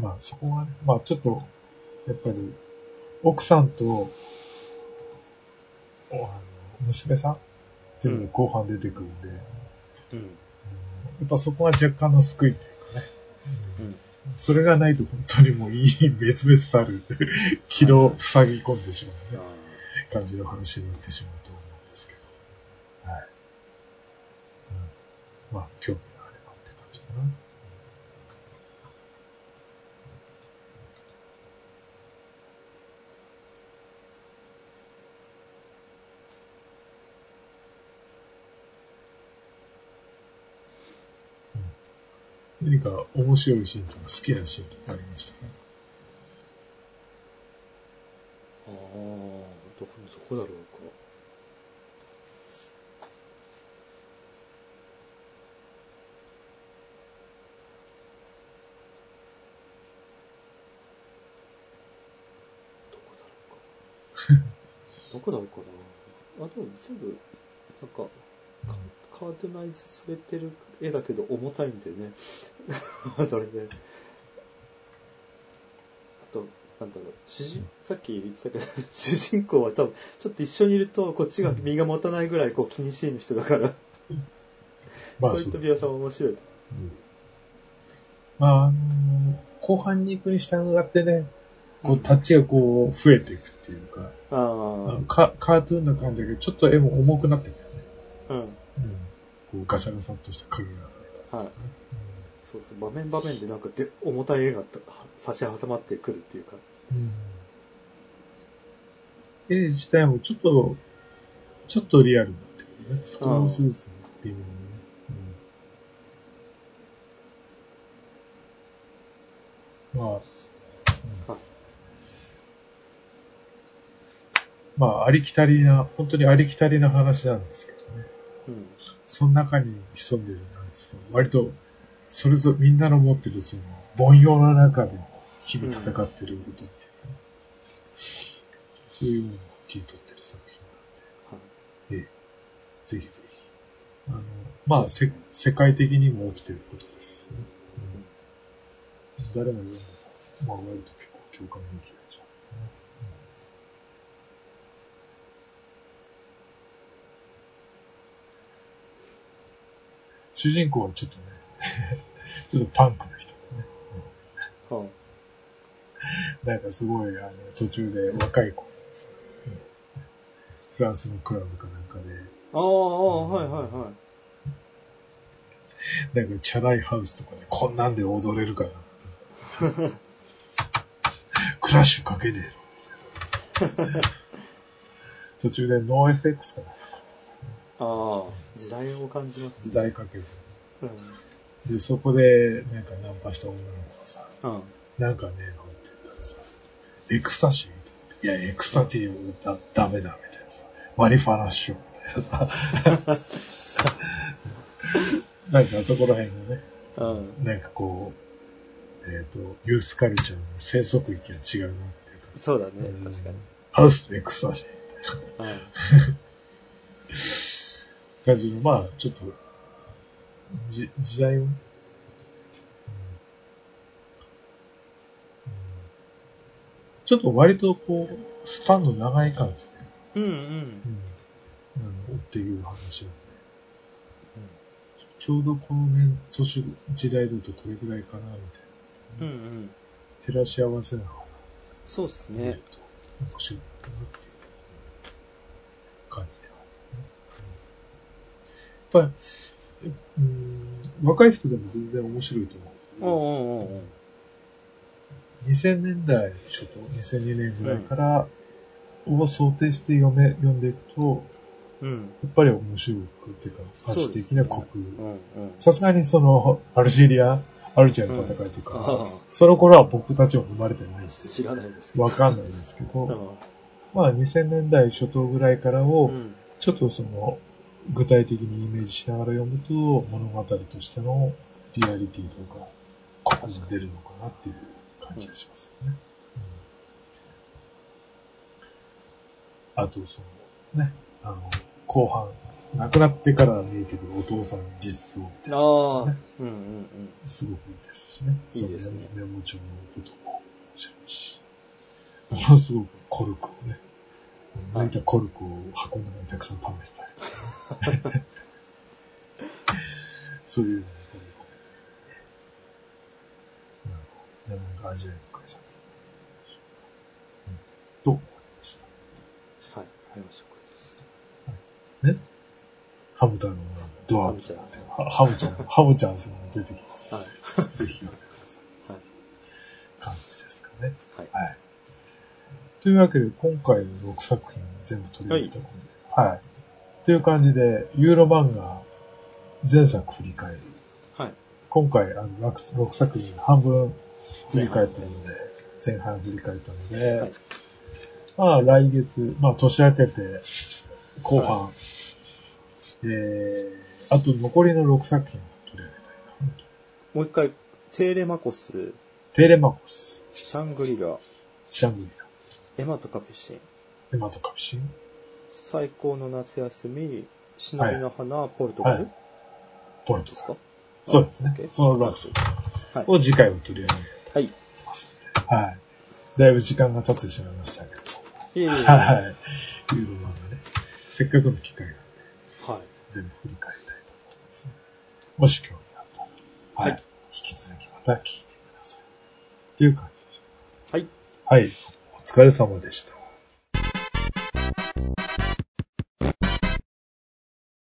まあそこはね、まあちょっと、やっぱり、奥さんと、おあの娘さんっていうのが後半出てくるんで、うん。やっぱそこは若干の救いっていうかね。うん。それがないと本当にもういい滅裂さる、気の塞ぎ込んでしまうね、あ感じの話になってしまうと思うんですけど。はい。うん、まあ、興味があればって感じかな。何か面白いシーンとか好きなシーンとかありましたか？あー、どこ、そこだろうか。どこだろうか。な。あ、でも全部、なんか、カカートナイズされてる絵だけど重たいんだよね。それで。あと、なんだろう、主人、さっき言ってたけど、主人公は多分、ちょっと一緒にいると、こっちが身が持たないぐらいこう気にしいの人だから、まあ、そういった描写は面白い。うんまあ、あの後半に行くに従ってね、こう、タッチがこう、増えていくっていうか、ああのカカートゥーンな感じだけど、ちょっと絵も重くなってくるよね。あ、うん。うん。こう、ガサガサっとした影があったはい。そうそう、場面場面でなんかで重たい絵が差し挟まってくるっていうか。うん。絵自体もちょっと、ちょっとリアルになってくるね。少しずつね、微妙にね。うん。まあ、うんはいまあ、ありきたりな、本当にありきたりな話なんですけどね。うん。その中に潜んでるなんですけど、割と、それぞれみんなの持ってるその、凡庸な中で日々戦ってることっていうか、そういうものを切り取ってる作品。なんで、はいええ、ぜひぜひ。あの、まあ、せ、世界的にも起きてることですよね。うん、誰も読んでたら、まあ、割と結構共感できるじゃないかな。主人公はちょっとね、ちょっとパンクな人でね。はなんかすごい、あの、途中で若い子がうんフランスのクラブかなんかで、あ、ああ、はいはいはい。なんかチャラいハウスとかでこんなんで踊れるかなって。クラッシュかけねえの。途中でノー FX かな。ああ、時代を感じます時代かける。うん。で、そこで、なんかナンパした女の子がさ、うん。なんかねえのって言ったらさ、エクスタシーっていや、エクスタティブだ、ダメだ、みたいなさ、マリファナッシュみたいなさ、なんかそこら辺がね、うん。なんかこう、えっ、と、ユースカルチャーの生息域が違うなっていうか、そうだねうん、確かに。ハウスエクスタシーみたいなうん。感じの、まあ、ちょっと、じ、時代を？ね、うんちょっと割とこう、スパンの長い感じで、うんうん。うん、あの、っていう話なんで、ちょうどこの年、年、時代だとこれぐらいかな、みたいな。うんうん。照らし合わせながら。そうっすね。面白いかなっていう感じでは。ある、やっぱり、うん、若い人でも全然面白いと思う。おうんうんうん。2000年代初頭、2002年ぐらいから、を想定して読め、読んでいくと、うん。やっぱり面白く、っていうか、歌詞的な国うんうん。さすがにその、アルジェリア、アルジェの戦いとか、ああその頃は僕たちは生まれてないんです知らないです。わかんないですけうど、ん。まあ2000年代初頭ぐらいからを、うん。ちょっとその、具体的にイメージしながら読むと、物語としてのリアリティとか、コクが出るのかなっていう感じがしますよね。うんあと、その、ね、あの、後半、亡くなってから見えてくるお父さんの実相って、ああ、うんうんうん。すごくいいですしね。いいですねメモ帳のことも面白いし、ものすごくコルクをね、抜いたコルクを箱の中にたくさん貯めてたりとかね。そういうのをこう、うん、なんか味わい深い作品うんと思いました？はい。早押しです。ねハム太郎のドアハムちゃんはハムちゃん、ハムちゃんさんが出てきます。はい。ぜひ読んでください。はい。感じです。というわけで、今回の6作品全部取り上げたので、はい。という感じで、ユーロ漫画前作振り返る。はい。今回、あの、6, 6作品半分振り返ったので、前半振り返ったので、はいまあ来月、まあ年明けて、後半、えー、あと残りの6作品を取り上げたいな。もう一回、テーレマコス、テーレマコス、シャングリラ、シャングリエマとカピシン、ラ、エマトカプシン、最高の夏休み、忍びの花、ポルトガル、はいポルトですか？そうですねその6作はい。を次回を取り上げはい。ますので、はい。だいぶ時間が経ってしまいましたけど、いえいえはい。ユーロ漫画ね、せっかくの機会なんで、はい。全部振り返りたいと思いますね。もし興味あったら、はい。はい引き続きまた聞いてください。っていう感じでしょはい。うか。はい。お疲れ様でした。